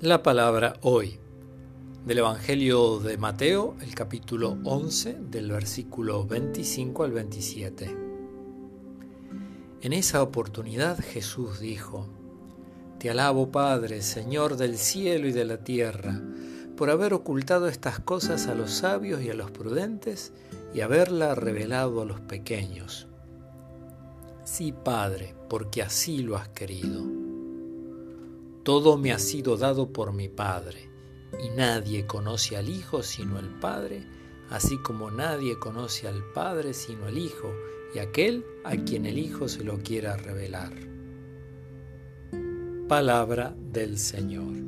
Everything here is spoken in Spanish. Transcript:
La palabra hoy del Evangelio de Mateo, el capítulo 11, del versículo 25 al 27. En esa oportunidad Jesús dijo, Te alabo Padre, Señor del cielo y de la tierra, por haber ocultado estas cosas a los sabios y a los prudentes y haberla revelado a los pequeños. Sí, Padre, porque así lo has querido. Todo me ha sido dado por mi Padre, y nadie conoce al Hijo sino el Padre, así como nadie conoce al Padre sino el Hijo, y aquel a quien el Hijo se lo quiera revelar. Palabra del Señor.